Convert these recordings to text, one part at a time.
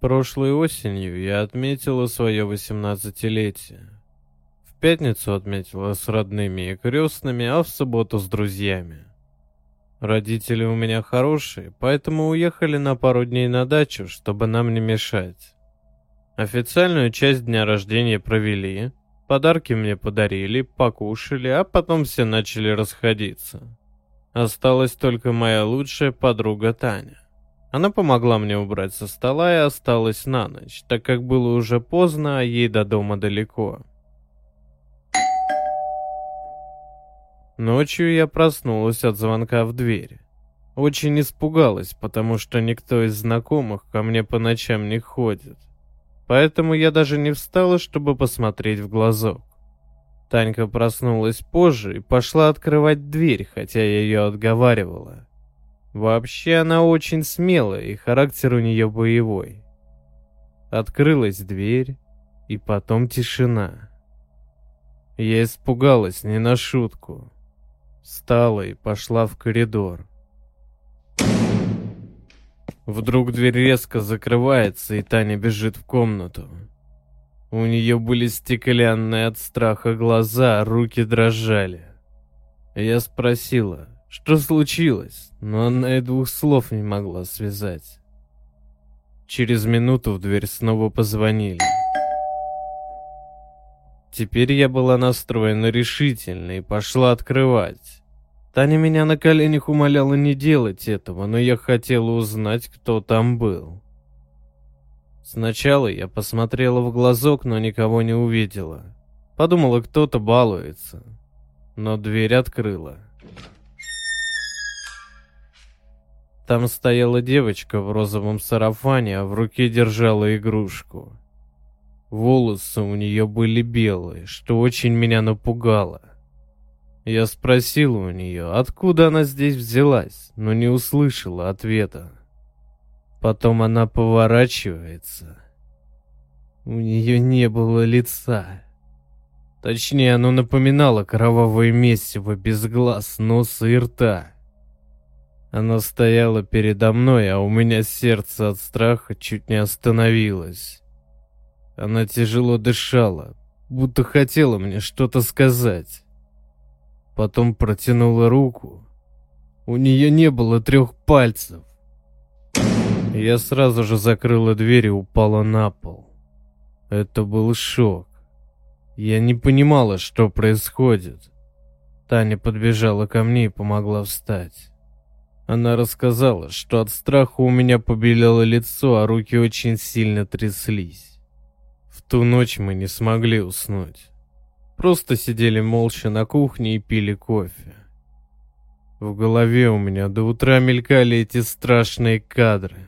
Прошлой осенью я отметила свое восемнадцатилетие. В пятницу отметила с родными и крестными, а в субботу с друзьями. Родители у меня хорошие, поэтому уехали на пару дней на дачу, чтобы нам не мешать. Официальную часть дня рождения провели, подарки мне подарили, покушали, а потом все начали расходиться. Осталась только моя лучшая подруга Таня. Она помогла мне убрать со стола и осталась на ночь, так как было уже поздно, а ей до дома далеко. Ночью я проснулась от звонка в дверь. Очень испугалась, потому что никто из знакомых ко мне по ночам не ходит. Поэтому я даже не встала, чтобы посмотреть в глазок. Танька проснулась позже и пошла открывать дверь, хотя я ее отговаривала. Вообще она очень смелая, и характер у нее боевой. Открылась дверь, и потом тишина. Я испугалась не на шутку. Встала и пошла в коридор. Вдруг дверь резко закрывается, и Таня бежит в комнату. У нее были стеклянные от страха глаза, руки дрожали. Я спросила, что случилось, но она и двух слов не могла связать. Через минуту в дверь снова позвонили. Теперь я была настроена решительно и пошла открывать. Таня меня на коленях умоляла не делать этого, но я хотела узнать, кто там был. Сначала я посмотрела в глазок, но никого не увидела. Подумала, кто-то балуется. Но дверь открыла. Там стояла девочка в розовом сарафане, а в руке держала игрушку. Волосы у нее были белые, что очень меня напугало. Я спросил у нее, откуда она здесь взялась, но не услышала ответа. Потом она поворачивается. У нее не было лица. Точнее, оно напоминало кровавое месиво без глаз, носа и рта. Она стояла передо мной, а у меня сердце от страха чуть не остановилось. Она тяжело дышала, будто хотела мне что-то сказать. Потом протянула руку. У нее не было трех пальцев. Я сразу же закрыла дверь и упала на пол. Это был шок. Я не понимала, что происходит. Таня подбежала ко мне и помогла встать. Она рассказала, что от страха у меня побелело лицо, а руки очень сильно тряслись. В ту ночь мы не смогли уснуть. Просто сидели молча на кухне и пили кофе. В голове у меня до утра мелькали эти страшные кадры.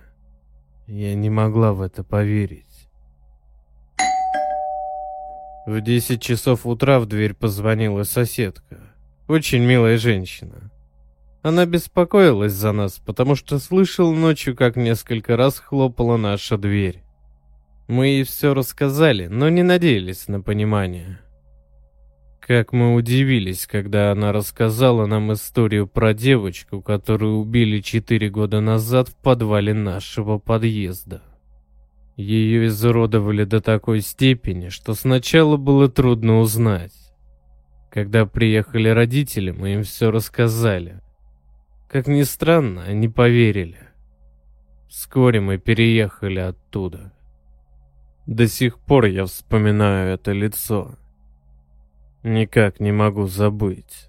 Я не могла в это поверить. В 10 часов утра в дверь позвонила соседка. Очень милая женщина. Она беспокоилась за нас, потому что слышал ночью, как несколько раз хлопала наша дверь. Мы ей все рассказали, но не надеялись на понимание. Как мы удивились, когда она рассказала нам историю про девочку, которую убили четыре года назад в подвале нашего подъезда. Ее изуродовали до такой степени, что сначала было трудно узнать. Когда приехали родители, мы им все рассказали. Как ни странно, они поверили. Вскоре мы переехали оттуда. До сих пор я вспоминаю это лицо. Никак не могу забыть.